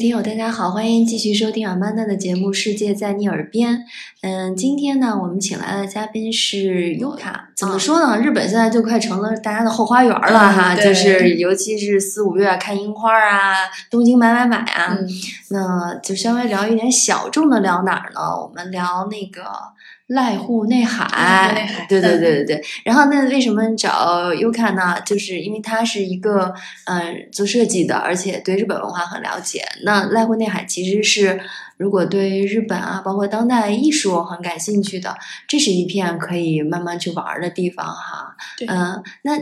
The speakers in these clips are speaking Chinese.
听友，大家好，欢迎继续收听阿曼达的节目《世界在你耳边》。嗯，今天呢，我们请来的嘉宾是优卡。怎么说呢？日本现在就快成了大家的后花园了哈，就是尤其是四五月看樱花啊，东京买买买啊。那就稍微聊一点小众的，聊哪儿呢？我们聊那个。濑户内海，对对对对对。然后那为什么找优卡呢？就是因为他是一个嗯做设计的，而且对日本文化很了解。那濑户内海其实是。如果对日本啊，包括当代艺术很感兴趣的，这是一片可以慢慢去玩的地方哈。嗯，那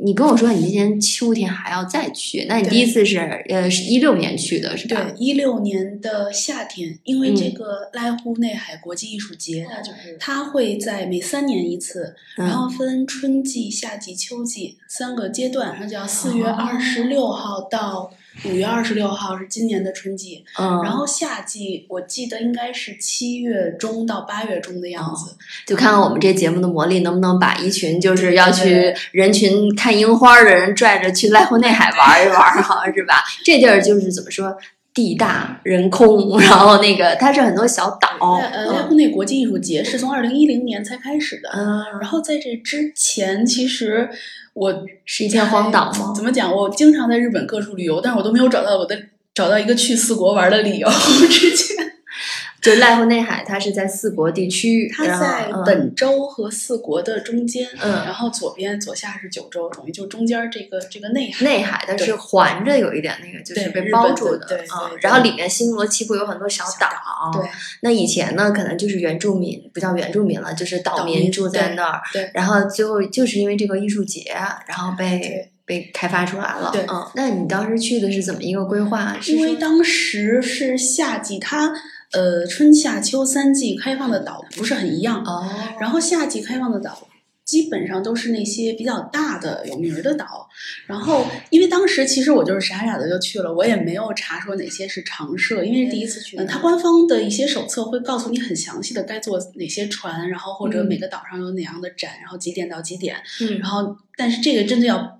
你跟我说你今年秋天还要再去，那你第一次是呃是一六年去的是吧？对，一六年的夏天，因为这个濑户内海国际艺术节，它就是它会在每三年一次，然后分春季、夏季、秋季三个阶段，那叫四月二十六号到。五月二十六号是今年的春季，嗯，然后夏季我记得应该是七月中到八月中的样子，就看看我们这节目的魔力能不能把一群就是要去人群看樱花的人拽着去濑户内海玩一玩，哈，是吧？这地儿就是怎么说，地大人空，然后那个它是很多小岛。呃，濑户内国际艺术节是从二零一零年才开始的，嗯，然后在这之前其实。我是一片荒岛吗？怎么讲？我经常在日本各处旅游，但是我都没有找到我的找到一个去四国玩的理由。之前。就濑户内海，它是在四国地区，它在本州和四国的中间，嗯，然后左边左下是九州，等于就中间这个这个内海。内海它是环着有一点那个，就是被包住的，对啊。然后里面新罗七部有很多小岛，对。那以前呢，可能就是原住民，不叫原住民了，就是岛民住在那儿。对。然后最后就是因为这个艺术节，然后被被开发出来了。对，嗯。那你当时去的是怎么一个规划？因为当时是夏季，它。呃，春夏秋三季开放的岛不是很一样哦。然后夏季开放的岛基本上都是那些比较大的有名的岛。然后因为当时其实我就是傻傻的就去了，我也没有查说哪些是常设，因为是第一次去。嗯，它官方的一些手册会告诉你很详细的该坐哪些船，然后或者每个岛上有哪样的展，然后几点到几点。嗯，然后但是这个真的要。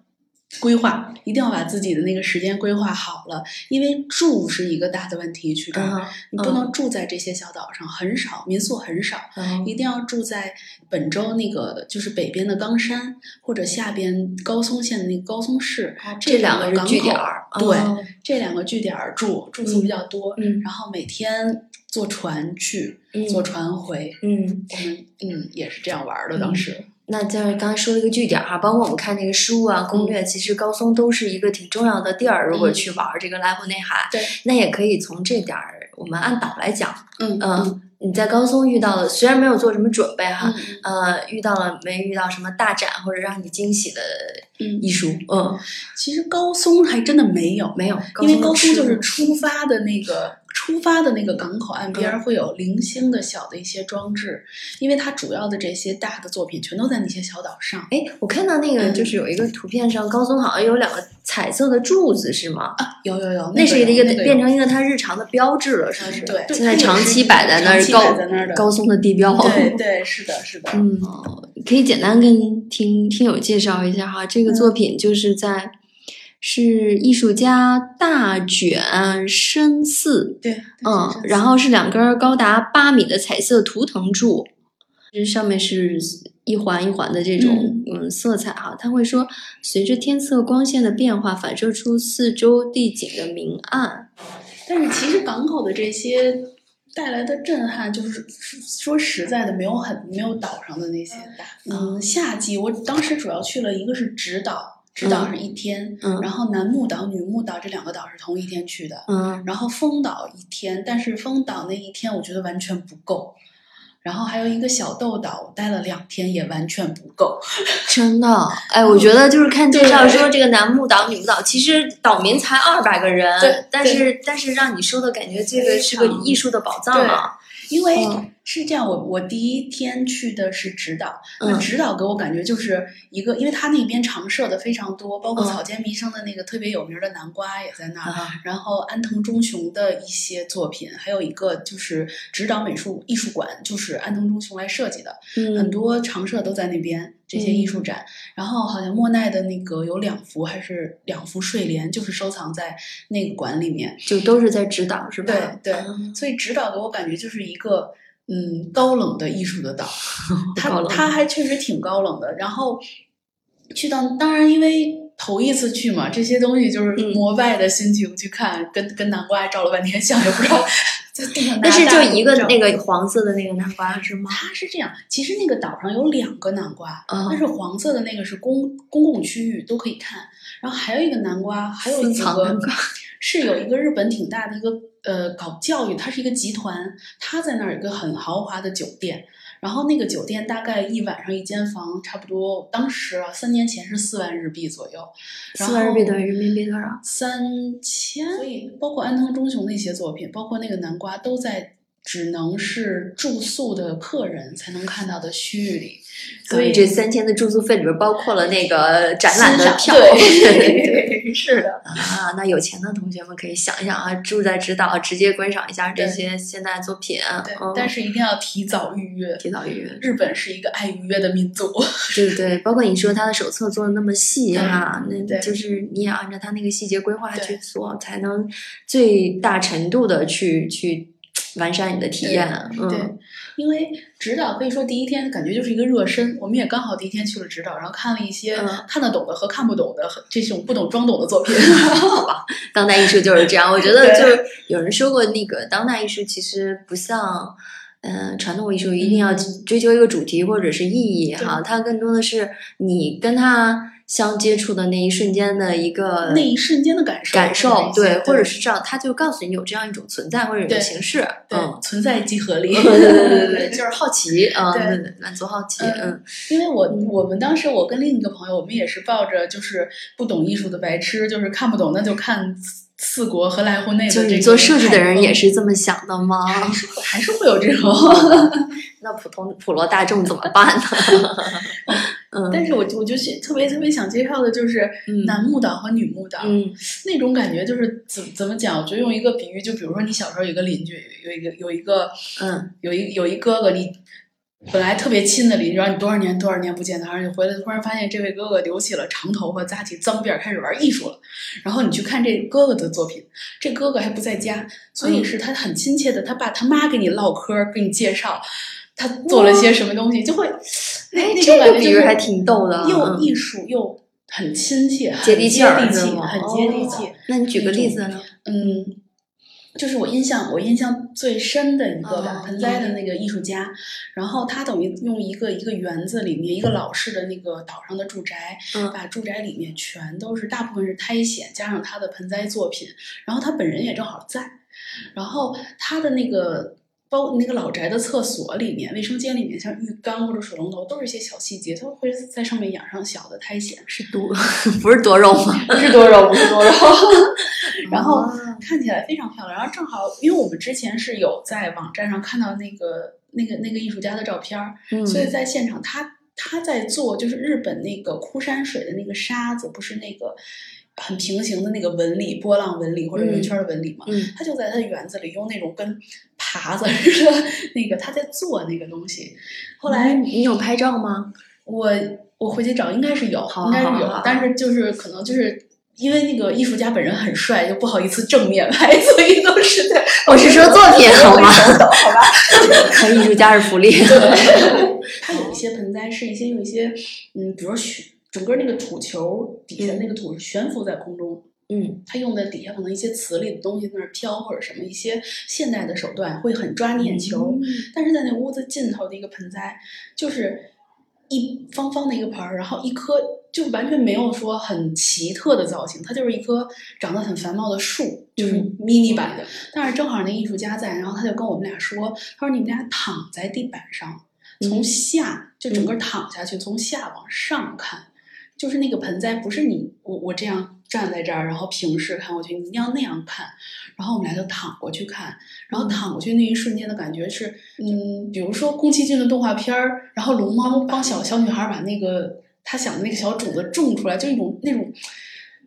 规划一定要把自己的那个时间规划好了，因为住是一个大的问题。去这儿，你不能住在这些小岛上，很少民宿很少，一定要住在本州那个就是北边的冈山或者下边高松县的那个高松市，这两个港口。对，这两个据点住住宿比较多，嗯，然后每天坐船去，坐船回，嗯，我们嗯也是这样玩的，当时。那就是刚才说了一个据点哈，包括我们看那个书啊、攻略，其实高松都是一个挺重要的地儿。如果去玩这个濑户内海，对，那也可以从这点儿，我们按岛来讲，嗯嗯，你在高松遇到了，虽然没有做什么准备哈，呃，遇到了没遇到什么大展或者让你惊喜的艺术？嗯，其实高松还真的没有，没有，因为高松就是出发的那个。出发的那个港口岸边会有零星的小的一些装置，因为它主要的这些大的作品全都在那些小岛上。哎，我看到那个就是有一个图片上，高松好像有两个彩色的柱子，是吗？啊，有有有，那是一个变成一个它日常的标志了，是不是？对，现在长期摆在那儿，高高松的地标。对对，是的，是的。嗯，可以简单跟听听友介绍一下哈，这个作品就是在。是艺术家大卷深四，对，嗯，然后是两根高达八米的彩色图腾柱，这上面是一环一环的这种嗯色彩哈。他会说，随着天色光线的变化，反射出四周地景的明暗。但是其实港口的这些带来的震撼，就是说实在的，没有很没有岛上的那些大。嗯，夏季我当时主要去了一个是直岛。直岛是一天，然后男木岛、女木岛这两个岛是同一天去的，嗯，然后丰岛一天，但是丰岛那一天我觉得完全不够，然后还有一个小豆岛，我待了两天也完全不够，真的，哎，我觉得就是看介绍说这个南木岛、女木岛，其实岛民才二百个人，对，但是但是让你说的感觉这个是个艺术的宝藏啊，因为是这样，我我第一天去的是指导，那指导给我感觉就是一个，因为他那边常设的非常多，包括草间弥生的那个特别有名的南瓜也在那儿，然后安藤忠雄的一些作品，还有一个就是指导美术艺术馆，就是安藤忠雄来设计的，很多常设都在那边这些艺术展，然后好像莫奈的那个有两幅还是两幅睡莲，就是收藏在那个馆里面，就都是在指导是吧？对对，所以指导给我感觉就是一个。嗯，高冷的艺术的岛，他他还确实挺高冷的。然后去到，当然因为头一次去嘛，这些东西就是膜拜的心情去看，跟跟南瓜照了半天相，也不知道。但是就一个那个黄色的那个南瓜是吗？它是这样，其实那个岛上有两个南瓜，但是黄色的那个是公公共区域都可以看，然后还有一个南瓜，还有一个是有一个日本挺大的一个。呃，搞教育，它是一个集团，它在那儿有个很豪华的酒店，然后那个酒店大概一晚上一间房，差不多当时啊，三年前是四万日币左右。四万日币等于人民币多少？三千。所以包括安藤忠雄那些作品，包括那个南瓜，都在只能是住宿的客人才能看到的区域里。所以这三千的住宿费里边包括了那个展览的票，对对，是的啊。那有钱的同学们可以想一想啊，住在指导，直接观赏一下这些现代作品。对，但是一定要提早预约，提早预约。日本是一个爱预约的民族，对对。包括你说他的手册做的那么细哈，那就是你也按照他那个细节规划去做，才能最大程度的去去完善你的体验。嗯。因为指导可以说第一天感觉就是一个热身，我们也刚好第一天去了指导，然后看了一些看得懂的和看不懂的这种不懂装懂的作品。好吧，当代艺术就是这样。我觉得就是有人说过，那个当代艺术其实不像嗯传统艺术，一定要追求一个主题或者是意义哈，它更多的是你跟他。相接触的那一瞬间的一个那一瞬间的感受，感受对，或者是这样，他就告诉你有这样一种存在或者一种形式，嗯，存在即合理，对对对对，就是好奇，嗯，对对，满足好奇，嗯，因为我我们当时我跟另一个朋友，我们也是抱着就是不懂艺术的白痴，就是看不懂那就看四国和濑户内的，就是你做设计的人也是这么想的吗？还是还是会有这种？那普通普罗大众怎么办呢？嗯，但是我我就特别特别想介绍的就是男木岛和女木岛，嗯，那种感觉就是怎怎么讲？我就用一个比喻，就比如说你小时候有一个邻居，有一个有一个，嗯，有一有一哥哥，你本来特别亲的邻居，然后你多少年多少年不见他，然后你回来突然发现这位哥哥留起了长头发，扎起脏辫，开始玩艺术了。然后你去看这哥哥的作品，这哥哥还不在家，所以是他很亲切的，他爸他妈给你唠嗑，给你介绍。他做了些什么东西，就会那那种感觉就是还挺逗的，又艺术又很亲切，接地气，很接地气。那你举个例子呢？嗯，就是我印象我印象最深的一个碗盆栽的那个艺术家，然后他等于用一个一个园子里面一个老式的那个岛上的住宅，把住宅里面全都是大部分是苔藓，加上他的盆栽作品，然后他本人也正好在，然后他的那个。包括那个老宅的厕所里面、卫生间里面，像浴缸或者水龙头，都是一些小细节。它会在上面养上小的苔藓，是多 不是多肉吗？不是多肉，不是多肉。然后看起来非常漂亮。然后正好，因为我们之前是有在网站上看到那个那个那个艺术家的照片儿，所以在现场他他在做就是日本那个枯山水的那个沙子，不是那个。很平行的那个纹理，波浪纹理或者圆圈的纹理嘛，他就在他的园子里用那种跟耙子似的，那个他在做那个东西。后来你有拍照吗？我我回去找，应该是有，应该是有，但是就是可能就是因为那个艺术家本人很帅，就不好意思正面拍，所以都是在。我是说作品好吗？好吧，艺术家是福利。他有一些盆栽是一些用一些嗯，比如说悬。整个那个土球底下那个土是悬浮在空中，嗯，他用的底下可能一些瓷里的东西在那儿飘或者什么一些现代的手段会很抓你眼球，但是在那屋子尽头的一个盆栽，就是一方方的一个盆儿，然后一棵就完全没有说很奇特的造型，它就是一棵长得很繁茂的树，就是 mini 版的。但是正好那艺术家在，然后他就跟我们俩说，他说你们俩躺在地板上，从下就整个躺下去，从下往上看。就是那个盆栽不是你我我这样站在这儿，然后平视看过去，你一定要那样看。然后我们俩就躺过去看，然后躺过去那一瞬间的感觉是，嗯，比如说宫崎骏的动画片儿，然后龙猫 帮小小女孩把那个她想的那个小种子种出来，就一种那种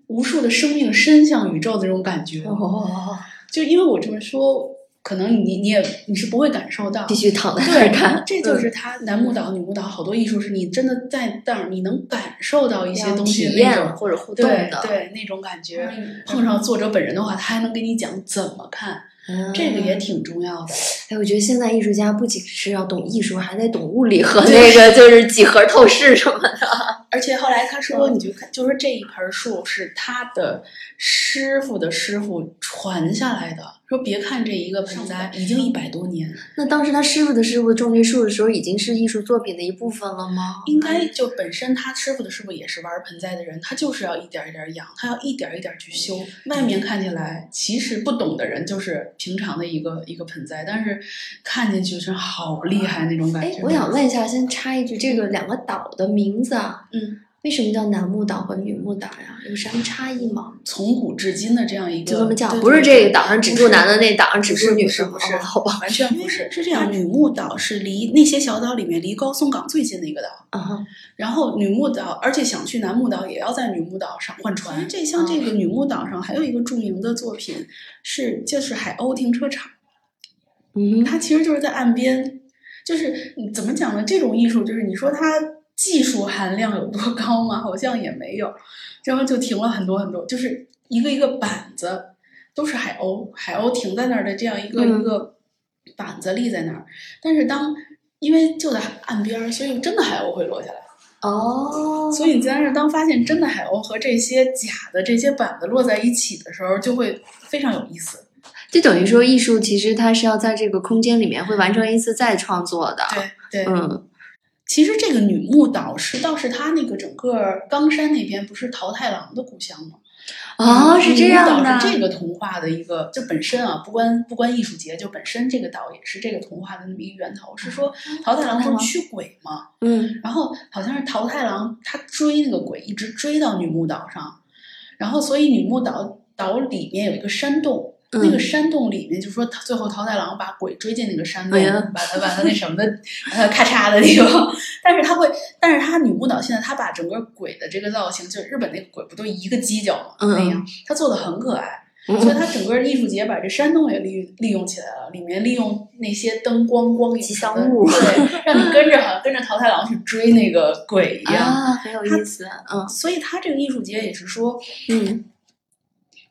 无数的生命伸向宇宙的那种感觉。哦，就因为我这么说。可能你你也你是不会感受到，必须躺在那儿看。这就是他男舞蹈、女舞蹈好多艺术，是你真的在那儿，你能感受到一些东西，体验或者互动的，对那种感觉。碰上作者本人的话，他还能给你讲怎么看，这个也挺重要的。哎，我觉得现在艺术家不仅是要懂艺术，还得懂物理和那个就是几何透视什么的。而且后来他说，你就看，就是这一盆树是他的师傅的师傅传下来的。说别看这一个盆栽已经一百多年，那当时他师傅的师傅种这树的时候，已经是艺术作品的一部分了吗？应该就本身他师傅的师傅也是玩盆栽的人，他就是要一点一点养，他要一点一点去修。外面看起来其实不懂的人就是平常的一个一个盆栽，但是看进去是好厉害那种感觉。哎我想问一下，先插一句，这个两个岛的名字啊，嗯。为什么叫男木岛和女木岛呀？有什么差异吗？从古至今的这样一个，就这么叫，不是这个岛上只住男的，那岛上只住女的，不是？好吧，完全不是。是这样，女木岛是离那些小岛里面离高松港最近的一个岛。啊，然后女木岛，而且想去男木岛也要在女木岛上换船。这像这个女木岛上还有一个著名的作品是，就是海鸥停车场。嗯，它其实就是在岸边，就是怎么讲呢？这种艺术就是你说它。技术含量有多高吗？好像也没有，然后就停了很多很多，就是一个一个板子，都是海鸥，海鸥停在那儿的这样一个一个板子立在那儿。但是当因为就在岸边，所以真的海鸥会落下来。哦，所以你在那儿当发现真的海鸥和这些假的这些板子落在一起的时候，就会非常有意思。就等于说，艺术其实它是要在这个空间里面会完成一次再创作的。对对，嗯。其实这个女木岛是倒是他那个整个冈山那边不是桃太郎的故乡吗？哦，是这样的。是这个童话的一个，就本身啊，不关不关艺术节，就本身这个岛也是这个童话的那么一个源头。是说桃太郎不是驱鬼吗？嗯。然后好像是桃太郎他追那个鬼，一直追到女木岛上，然后所以女木岛岛里面有一个山洞。那个山洞里面，就是说，最后桃太郎把鬼追进那个山洞，把他把他那什么的，把他咔嚓的地方。但是他会，但是他女舞蹈现在他把整个鬼的这个造型，就是日本那个鬼不都一个犄角吗？那样，他做的很可爱。所以他整个艺术节把这山洞也利利用起来了，里面利用那些灯光光影吉祥物，对，让你跟着好像跟着桃太郎去追那个鬼一样，啊，很有意思。嗯，所以他这个艺术节也是说，嗯。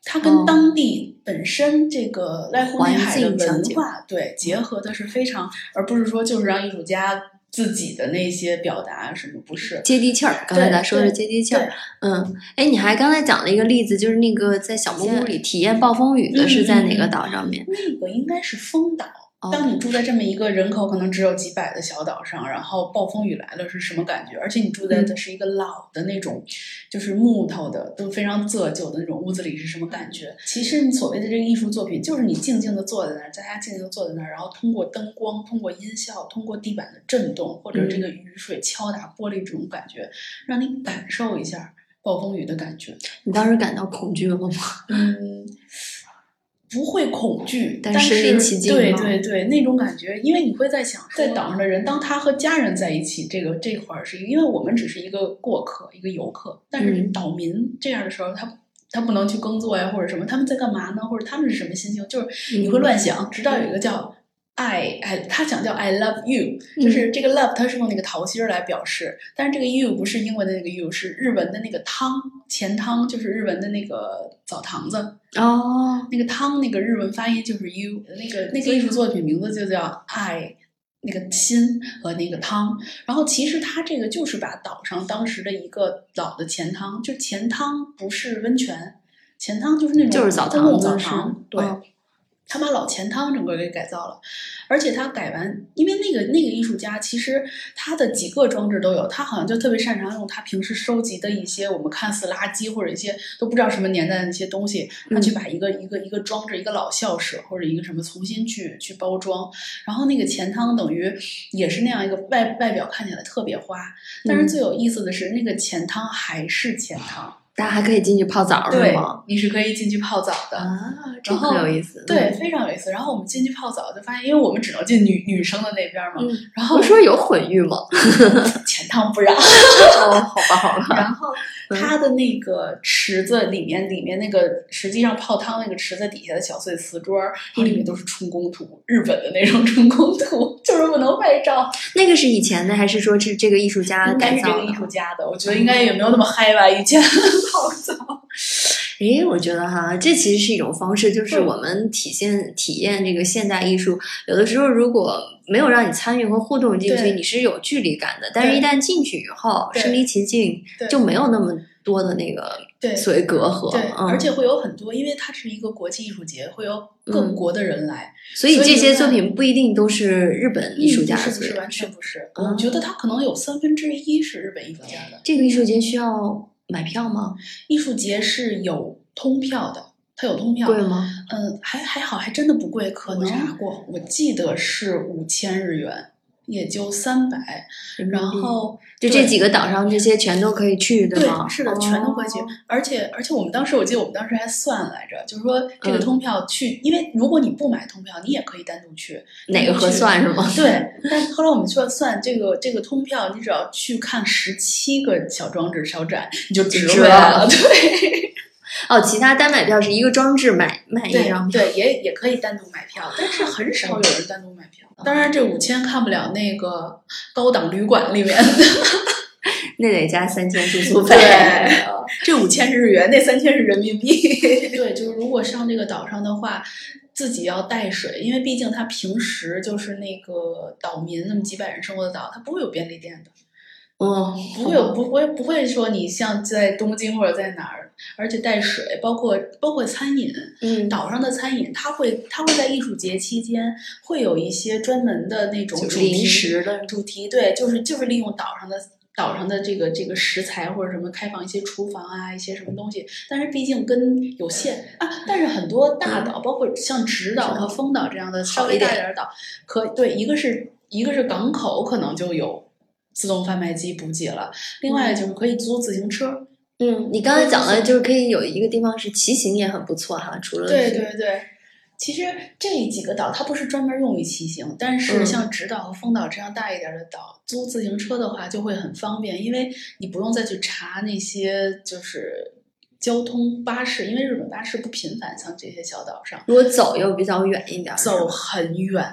它跟当地本身这个濑户内海的文化对结合的是非常，而不是说就是让艺术家自己的那些表达什么不是接地气儿。刚才咱说是接地气儿，嗯，哎，你还刚才讲了一个例子，就是那个在小木屋里体验暴风雨的是在哪个岛上面？那个应该是风岛。当你住在这么一个人口可能只有几百的小岛上，然后暴风雨来了是什么感觉？而且你住在的是一个老的那种，就是木头的，都非常仄旧的那种屋子里是什么感觉？其实你所谓的这个艺术作品，就是你静静的坐在那儿，在家静静的坐在那儿，然后通过灯光、通过音效、通过地板的震动，或者这个雨水敲打玻璃这种感觉，让你感受一下暴风雨的感觉。你当时感到恐惧了吗？嗯。不会恐惧，但是对对对，那种感觉，因为你会在想，在岛上的人，当他和家人在一起，这个这块儿是，因为我们只是一个过客，一个游客，但是岛民这样的时候，他他不能去耕作呀，或者什么，他们在干嘛呢？或者他们是什么心情？就是你会乱想，直到有一个叫。I 哎，他想叫 I love you，就是这个 love，它是用那个桃心儿来表示，但是这个 you 不是英文的那个 you，是日文的那个汤钱汤，就是日文的那个澡堂子哦，那个汤那个日文发音就是 you，那个那个艺术作品名字就叫 I，那个心和那个汤，然后其实它这个就是把岛上当时的一个老的钱汤，就钱汤不是温泉，钱汤就是那种就是澡堂澡堂，对。他把老钱汤整个给改造了，而且他改完，因为那个那个艺术家其实他的几个装置都有，他好像就特别擅长用他平时收集的一些我们看似垃圾或者一些都不知道什么年代的那些东西，他去把一个一个一个装置一个老校舍或者一个什么重新去去包装，然后那个钱汤等于也是那样一个外外表看起来特别花，但是最有意思的是那个钱汤还是钱汤。大家还可以进去泡澡是吗？你是可以进去泡澡的啊，这很有意思。对，非常有意思。然后我们进去泡澡，就发现，因为我们只能进女女生的那边嘛。然后我说有混浴吗？钱汤不让。哦，好吧，好吧。然后它的那个池子里面，里面那个实际上泡汤那个池子底下的小碎瓷砖，它里面都是春宫图，日本的那种春宫图，就是不能拍照。那个是以前的，还是说是这个艺术家改造的？这个艺术家的，我觉得应该也没有那么嗨吧，以前。泡澡，诶，我觉得哈，这其实是一种方式，就是我们体现体验这个现代艺术。有的时候如果没有让你参与和互动进去，你是有距离感的。但是，一旦进去以后，身临其境，就没有那么多的那个所谓隔阂。对，而且会有很多，因为它是一个国际艺术节，会有各国的人来，所以这些作品不一定都是日本艺术家的作品，完全不是。我觉得它可能有三分之一是日本艺术家的。这个艺术节需要。买票吗？艺术节是有通票的，它有通票。贵吗？嗯，还还好，还真的不贵。可能查过，我记得是五千日元，也就三百。然后就这几个岛上，这些全都可以去，对吗？是的，全都可以去。而且而且，我们当时我记得我们当时还算来着，就是说这个通票去，因为如果你不买通票，你也可以单独去。哪个合算是吗？对。但后来我们去了算这个这个通票，你只要去看十七个小装置小展，你就值回来了。对。哦，其他单买票是一个装置买买一张票，对，也也可以单独买票，但是很少有人单独买票。当然，这五千看不了那个高档旅馆里面的，那得加三千住宿 费。这五千是日元，那三千是人民币。对，就是如果上这个岛上的话，自己要带水，因为毕竟他平时就是那个岛民那么几百人生活的岛，它不会有便利店的。嗯，不会有，不会不会说你像在东京或者在哪儿，而且带水，包括包括餐饮，嗯，岛上的餐饮，它会它会在艺术节期间会有一些专门的那种主题的主题，对，就是就是利用岛上的岛上的这个这个食材或者什么开放一些厨房啊，一些什么东西，但是毕竟跟有限啊，但是很多大岛，包括像直岛和丰岛这样的稍微大点的岛，可对，一个是一个是港口可能就有。自动贩卖机补给了，另外就是可以租自行车。嗯，你刚才讲了就是可以有一个地方是骑行也很不错哈。除了对对对，其实这几个岛它不是专门用于骑行，但是像直岛和风岛这样大一点的岛，租自行车的话就会很方便，因为你不用再去查那些就是交通巴士，因为日本巴士不频繁，像这些小岛上。如果走又比较远一点，走很远。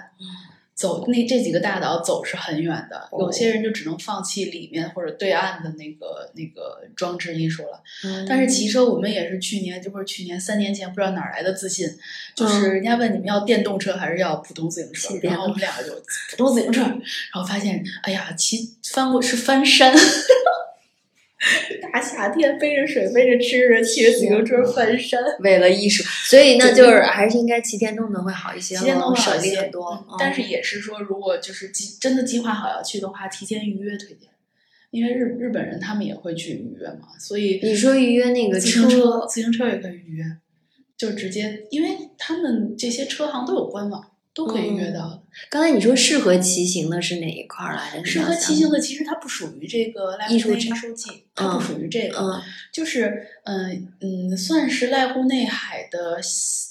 走那这几个大岛走是很远的，有些人就只能放弃里面或者对岸的那个那个装置艺术了。但是骑车我们也是去年，就不是去年三年前，不知道哪来的自信，就是人家问你们要电动车还是要普通自行车，然后我们两个就普通自行车，然后发现哎呀，骑翻过是翻山。大夏天背着水背着吃的骑着自行车翻山，为了艺术，所以那就是还是应该骑电动的会好一些，骑电动省力很多。但是也是说，如果就是计真的计划好要去的话，提前预约推荐，因为日日本人他们也会去预约嘛，所以你说预约那个自行车，自行车也可以预约，就直接，因为他们这些车行都有官网。都可以约到。刚才你说适合骑行的是哪一块儿来着？适合骑行的其实它不属于这个艺术艺术季，它不属于这个。嗯，就是嗯嗯，算是濑户内海的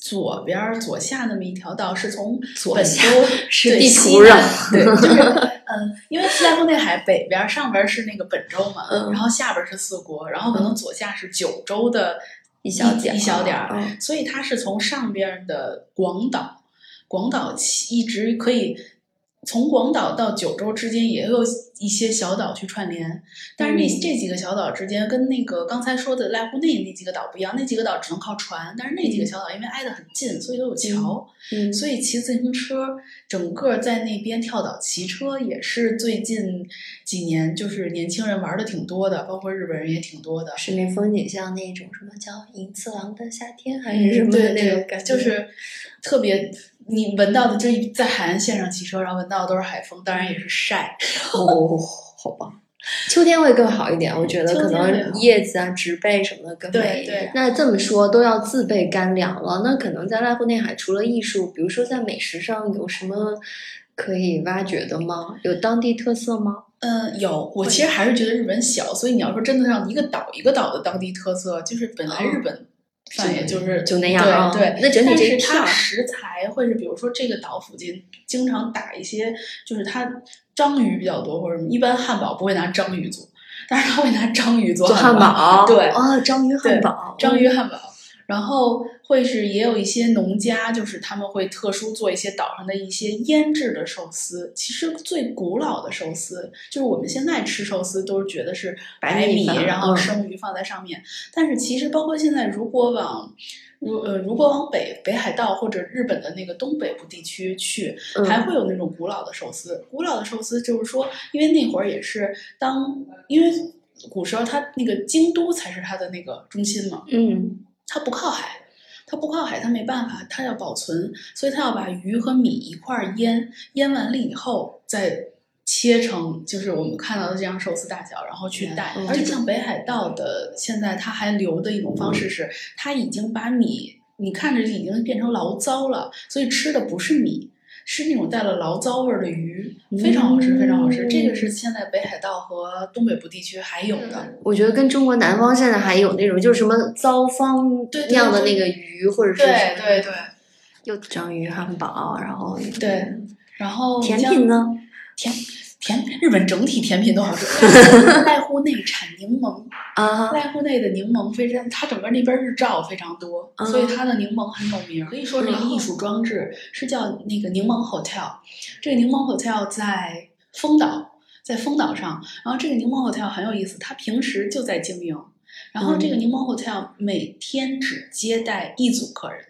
左边左下那么一条道，是从本州 是地图上 对，就是嗯，因为濑户内海北边上边是那个本州嘛，然后下边是四国，然后可能左下是九州的一小点一小点儿，所以它是从上边的广岛。广岛骑一直可以从广岛到九州之间也有一些小岛去串联，但是那这几个小岛之间跟那个刚才说的濑户内那几个岛不一样，那几个岛只能靠船，但是那几个小岛因为挨得很近，所以都有桥，嗯，所以骑自行车整个在那边跳岛骑车也是最近几年就是年轻人玩的挺多的，包括日本人也挺多的。是那风景像那种什么叫银次郎的夏天还是什么的那种感觉，就是特别。你闻到的这在海岸线上骑车，然后闻到的都是海风，当然也是晒。哦，好吧，秋天会更好一点，我觉得可能叶子啊、植被什么的更美一点。那这么说都要自备干粮了，那可能在濑户内海除了艺术，比如说在美食上有什么可以挖掘的吗？有当地特色吗？嗯，有。我其实还是觉得日本小，所以你要说真的让一个岛一个岛的当地特色，就是本来日本。饭也就是就那样，对对。那整体这它食材会是，比如说这个岛附近经常打一些，就是它章鱼比较多或者什么。一般汉堡不会拿章鱼做，但是他会拿章鱼做汉堡。对，哦，章鱼汉堡，章鱼汉堡。然后会是也有一些农家，就是他们会特殊做一些岛上的一些腌制的寿司。其实最古老的寿司，就是我们现在吃寿司都是觉得是白米，然后生鱼放在上面。但是其实包括现在，如果往如呃如果往北北海道或者日本的那个东北部地区去，还会有那种古老的寿司。古老的寿司就是说，因为那会儿也是当因为古时候它那个京都才是它的那个中心嘛。嗯。它不靠海，它不靠海，它没办法，它要保存，所以它要把鱼和米一块儿腌，腌完了以后再切成，就是我们看到的这样寿司大小，然后去带。而且像北海道的，现在它还留的一种方式是，它已经把米，你看着已经变成醪糟了，所以吃的不是米。是那种带了醪糟味儿的鱼，非常好吃，非常好吃。这个是现在北海道和东北部地区还有的。我觉得跟中国南方现在还有那种，就是什么糟方酿的那个鱼，或者是对对对，又章鱼汉堡，然后对，然后甜品呢？甜。甜日本整体甜品都好吃，濑户内产柠檬啊，濑户内的柠檬非常，它整个那边日照非常多，所以它的柠檬很有名。可以说是一个艺术装置是叫那个柠檬 hotel，这个柠檬 hotel 在丰岛，在丰岛上。然后这个柠檬 hotel 很有意思，它平时就在经营，然后这个柠檬 hotel 每天只接待一组客人。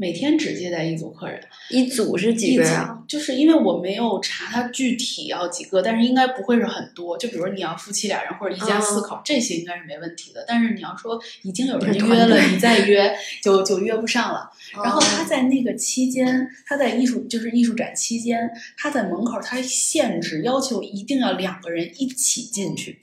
每天只接待一组客人，一组是几个呀？就是因为我没有查他具体要几个，但是应该不会是很多。就比如你要夫妻俩人或者一家四口，这些应该是没问题的。但是你要说已经有人约了，你再约就就约不上了。然后他在那个期间，他在艺术就是艺术展期间，他在门口他限制要求一定要两个人一起进去。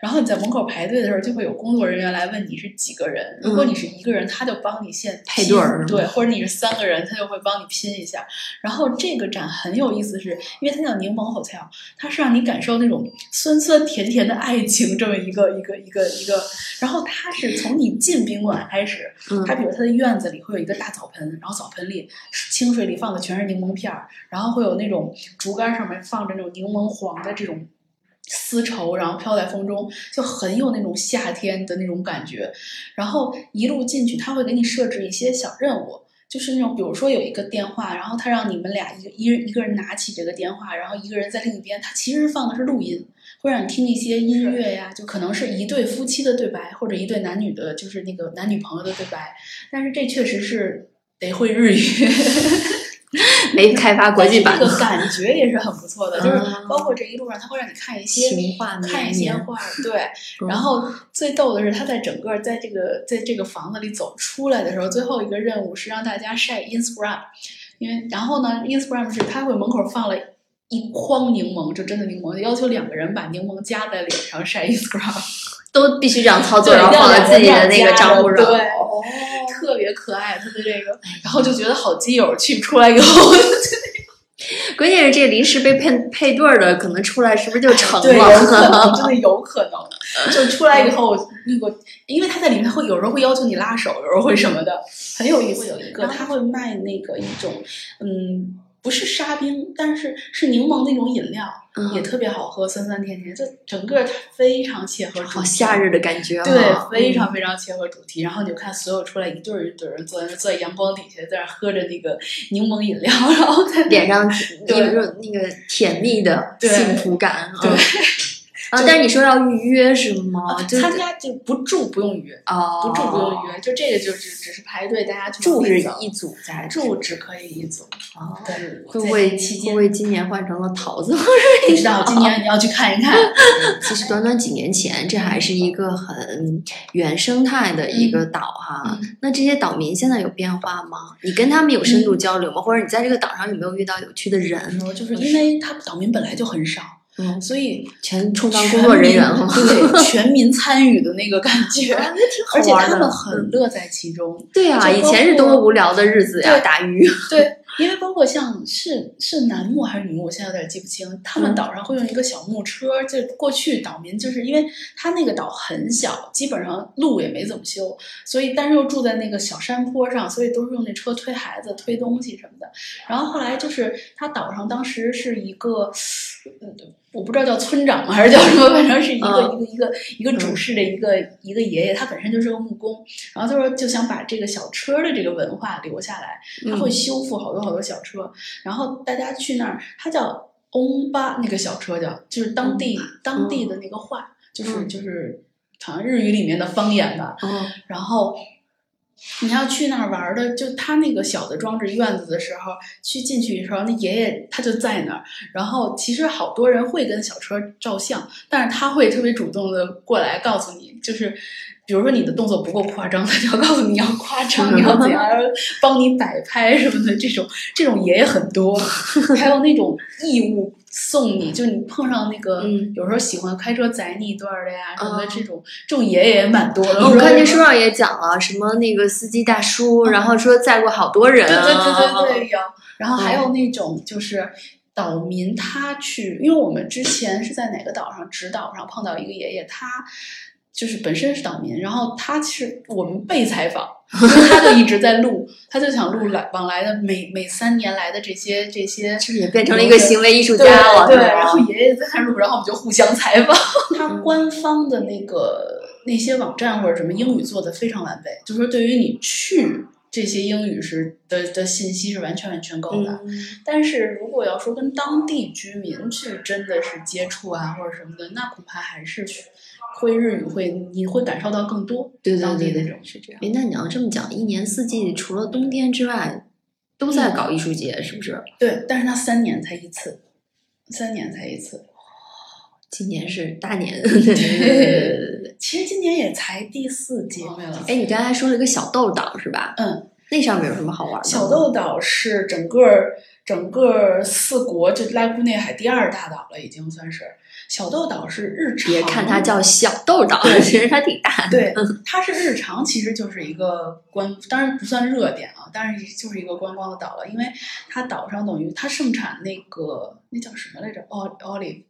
然后你在门口排队的时候，就会有工作人员来问你是几个人。如果你是一个人，他就帮你先配对儿，对，或者你是三个人，他就会帮你拼一下。然后这个展很有意思，是因为它叫柠檬 hotel，它是让你感受那种酸酸甜甜的爱情这么一个一个一个一个。然后它是从你进宾馆开始，它比如它的院子里会有一个大澡盆，然后澡盆里清水里放的全是柠檬片儿，然后会有那种竹竿上面放着那种柠檬黄的这种。丝绸，然后飘在风中，就很有那种夏天的那种感觉。然后一路进去，他会给你设置一些小任务，就是那种，比如说有一个电话，然后他让你们俩一一人一个人拿起这个电话，然后一个人在另一边，他其实放的是录音，会让你听一些音乐呀，就可能是一对夫妻的对白，或者一对男女的，就是那个男女朋友的对白。但是这确实是得会日语。没开发国际版，这个感觉也是很不错的。就是包括这一路上，他会让你看一些看一些画，对。然后最逗的是，他在整个在这个在这个房子里走出来的时候，最后一个任务是让大家晒 Instagram，因为然后呢，Instagram 是他会门口放了一筐柠檬，就真的柠檬，要求两个人把柠檬夹在脸上晒 Instagram，都必须这样操作，然后放在自己的那个账户上。对。可爱，他的这个，然后就觉得好基友去出来以后，关键是这临时被配配对的，可能出来是不是就成了？对，有可能，真的有可能。就出来以后，那个，因为他在里面会有时候会要求你拉手，有时候会什么的，很有意思。有一个他会卖那个一种，嗯，不是沙冰，但是是柠檬那种饮料，嗯也特别好喝，酸酸甜甜，就整个它非常切合主题。好夏日的感觉啊，对，非嗯常非常切合主题。然后你就看所有出来一对儿一对儿人坐在那坐在阳光底下，在那儿喝着那个柠檬饮料，然后脸上有一种那个甜蜜的幸福感，对嗯 啊，但是你说要预约是吗？就是参加就不住不用约，哦，不住不用约，就这个就只只是排队，大家去住是一组在住只可以一组。哦对，会不会会在期间不会今年换成了桃子？不知道今年你要去看一看。其实短短几年前，这还是一个很原生态的一个岛哈。嗯那这些岛民现在有变化吗？你跟他们有深度交流吗？或者你在这个岛上有没有遇到有趣的人？就是因为他岛民本来就很少，嗯，所以全充当工作人员了吗？对，全民参与的那个感觉，而且他们很乐在其中。对啊，以前是多么无聊的日子呀，打鱼。对，因为包括像是是楠木还是女木，我现在有点记不清。他们嗯岛上会用一个小木车，就过去岛民就是因为他那个岛很小，基本上路也没怎么修，所以但是又住在那个小山坡上，所以都是用那车推孩子、推东西什么的。然后后来就是他岛上当时是一个。嗯我不知道叫村长吗，还是叫什么，反正是一个、嗯一个一个一个主事的一个、一个爷爷，他本身就是个木工，然后他说就想把这个小车的这个文化留下来，他会修复好多好多小车，然后大家去那儿，它叫翁巴那个小车叫，就是当地当地的那个话，就是嗯就是好像日语里面的方言吧。哦，然后你要去那儿玩的，就他那个小的装置院子的时候，去进去的时候，那爷爷他就在那儿。然后其实好多人会跟小车照相，但是他会特别主动的过来告诉你，就是。比如说你的动作不够夸张，他就要告诉你要夸张，你 要怎样，帮你摆拍什么的。这种这种爷爷很多，还有那种义务送你，就你碰上那个、嗯有时候喜欢开车载你一段儿的呀什么的，哦这种这种爷爷也蛮多的。哦我看这这书上也讲了，什么那个司机大叔，然后说载过好多人对啊。对对对对，有。然后嗯还有那种就是岛民他去，因为我们之前是在哪个岛上，直岛上碰到一个爷爷，他就是本身是岛民，然后他其实我们被采访，因为他就一直在录，他就想录来往来的每每三年来的这些这些。这也变成了一个行为艺术家了，对，然后爷爷在那录，然后我们就互相采访。他嗯官方的那个那些网站或者什么英语做的非常完备，就是说对于你去这些英语是的的信息是完全完全够的。嗯但是如果要说跟当地居民去真的是接触啊或者什么的，那恐怕还是会日语会你会感受到更多对对当地对对那种是这样。哎，那你要这么讲，一年四季除了冬天之外，都在搞艺术节，是不是？对，但是它三年才一次，三年才一次。今年是大年。对其实今年也才第四届。哎，你刚才说了一个小豆岛是吧？嗯，那上面有什么好玩的？小豆岛是整个整个四国就濑户内海第二大岛了，已经算是。小豆岛是日常，别看它叫小豆岛，其实它挺大的。对，它是日常，其实就是一个观，当然不算热点啊，但是就是一个观光的岛了，因为它岛上等于它盛产那个那叫什么来着 olive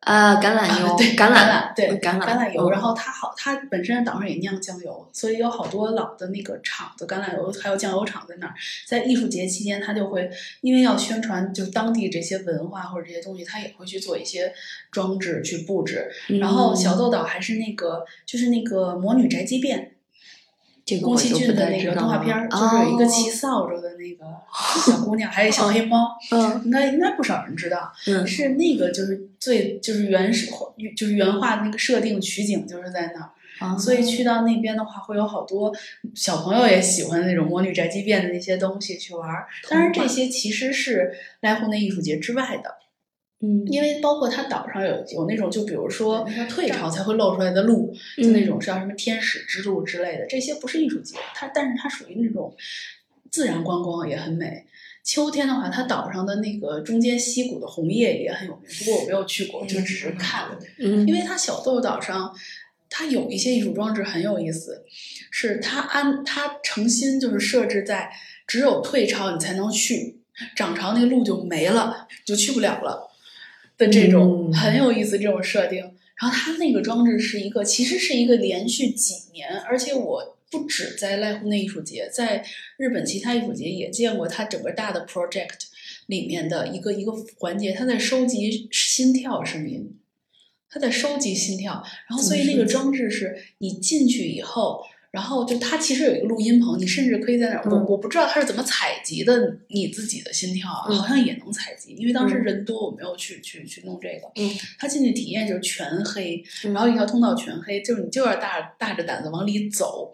啊，橄榄油，对，橄榄，对，橄榄，橄榄油。嗯然后它好，它本身岛上也酿酱油，所以有好多老的那个厂子，橄榄油还有酱油厂在那儿。在艺术节期间，它就会因为要宣传就当地这些文化或者这些东西，它也会去做一些装置去布置。然后小嗯豆岛还是那个就是那个魔女宅急便。这个宫崎骏的那个动画片儿，就是有一个哦骑扫帚的那个小姑娘，还有小黑猫，嗯应该应该不少人知道。嗯是那个就是最就是原始就是原画的那个设定取景就是在那儿，啊所以去到那边的话，会有好多小朋友也喜欢那种魔女宅急便的那些东西去玩儿。当然，这些其实是濑户内艺术节之外的，嗯，因为包括它岛上有有那种，就比如说退潮才会露出来的路，就那种叫什么天使之路之类的，这些不是艺术节，它但是它属于那种自然观光，也很美。秋天的话，它岛上的那个中间溪谷的红叶也很有名，不过我没有去过，就只是看。嗯，因为它小豆岛上，它有一些艺术装置很有意思，是它安它诚心就是设置在只有退潮你才能去，涨潮那个路就没了，就去不了了的这种、嗯很有意思这种设定。然后它那个装置是一个，其实是一个连续几年，而且我不止在濑户内艺术节，在日本其他艺术节也见过它整个大的 project。里面的一个一个环节，它在收集心跳声音，它在收集心跳，然后所以那个装置是你进去以后。然后就他其实有一个录音棚，你甚至可以在那儿，我我不知道他是怎么采集的你自己的心跳，好像也能采集，因为当时人多，我没有去去去弄这个。嗯，他进去体验就是全黑，然后一条通道全黑，就是你就要大大着胆子往里走，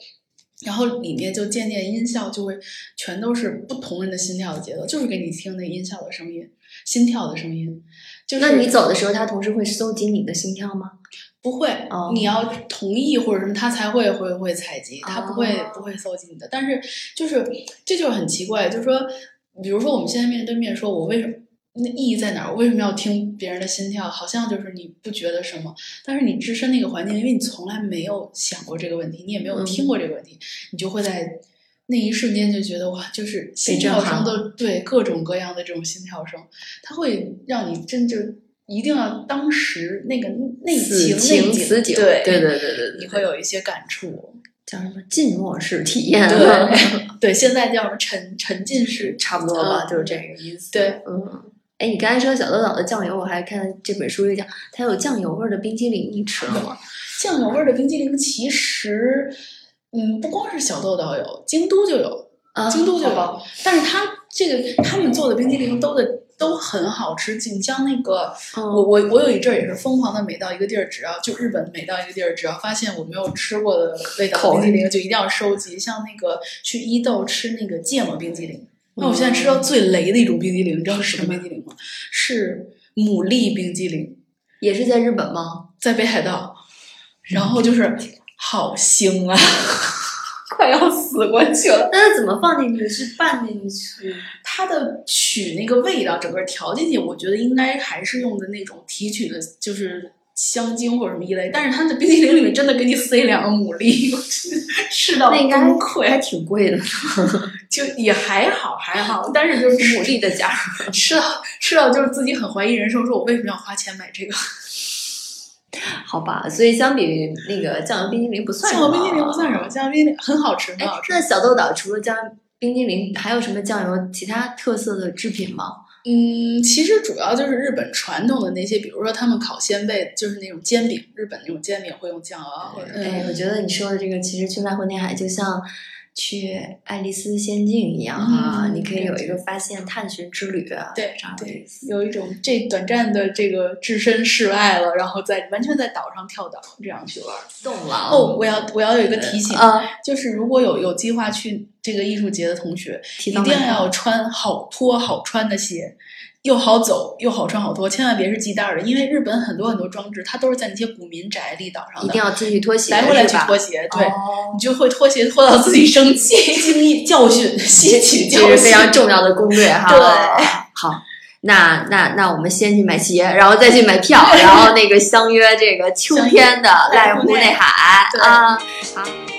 然后里面就渐渐音效就会全都是不同人的心跳的节奏，就是给你听那音效的声音，心跳的声音。就那你走的时候，他同时会搜集你的心跳吗？不会，你要同意或者什么，他才会会会采集，他不会不会搜集你的。但是就是这就是很奇怪，就是说，比如说我们现在面对面说，我为什么那意义在哪儿？我为什么要听别人的心跳？好像就是你不觉得什么，但是你置身那个环境，因为你从来没有想过这个问题，你也没有听过这个问题，你就会在那一瞬间就觉得哇，就是心跳声的对各种各样的这种心跳声，它会让你真就。一定要当时那个内情内景，对对对对对，你会有一些感触，叫什么静默式体验？对对，现在叫什么沉沉浸式，差不多吧，就是这个意思。对，嗯，哎，你刚才说小豆岛的酱油，我还看这本书里讲，它有酱油味的冰激凌，你吃了吗？酱油味的冰激凌其实，嗯，不光是小豆岛有，京都就有，京都就有，但是它这个他们做的冰激凌都的。都很好吃，锦江那个，我我我有一阵儿也是疯狂的，每到一个地儿，只要就日本，每到一个地儿，只要发现我没有吃过的味道冰激凌，就一定要收集。像那个去伊豆吃那个芥末冰激凌，那我现在吃到最雷的一种冰激凌，你知道是什么冰激凌吗？是牡蛎冰激凌，也是在日本吗？在北海道，然后就是好腥啊。快要死过去了，那它怎么放进去？是拌进去？它的取那个味道，整个调进去，我觉得应该还是用的那种提取的，就是香精或者什么一类。但是它的冰淇淋里面真的给你塞两个牡蛎，吃到崩溃，还挺贵的，就也还好还好。但是就是牡蛎的价，吃到吃到就是自己很怀疑人生，说我为什么要花钱买这个？好吧，所以相比那个酱油冰激凌不算什么。酱油冰激凌不算什么，酱油冰激凌很好吃，很好吃。那小豆岛除了酱冰激凌，还有什么酱油其他特色的制品吗？嗯，其实主要就是日本传统的那些，比如说他们烤鲜贝，就是那种煎饼，日本那种煎饼会用酱油。哎，我觉得你说的这个，其实去濑户内海就像。去爱丽丝仙境一样啊，你可以有一个发现探寻之旅，对，对，有一种这短暂的这个置身事外了，然后在完全在岛上跳岛这样去玩。动了哦，我要我要有一个提醒，就是如果有有计划去这个艺术节的同学，一定要穿好脱好穿的鞋。又好走又好穿好脱，千万别是系带儿的，因为日本很多很多装置，它都是在那些古民宅立岛上的，一定要自己脱鞋，来回来去脱鞋，对，你就会脱鞋脱到自己生气，经历教训，吸取教训，这是非常重要的攻略哈。对，好，那那那我们先去买鞋，然后再去买票，然后那个相约这个秋天的濑户内海。啊，好。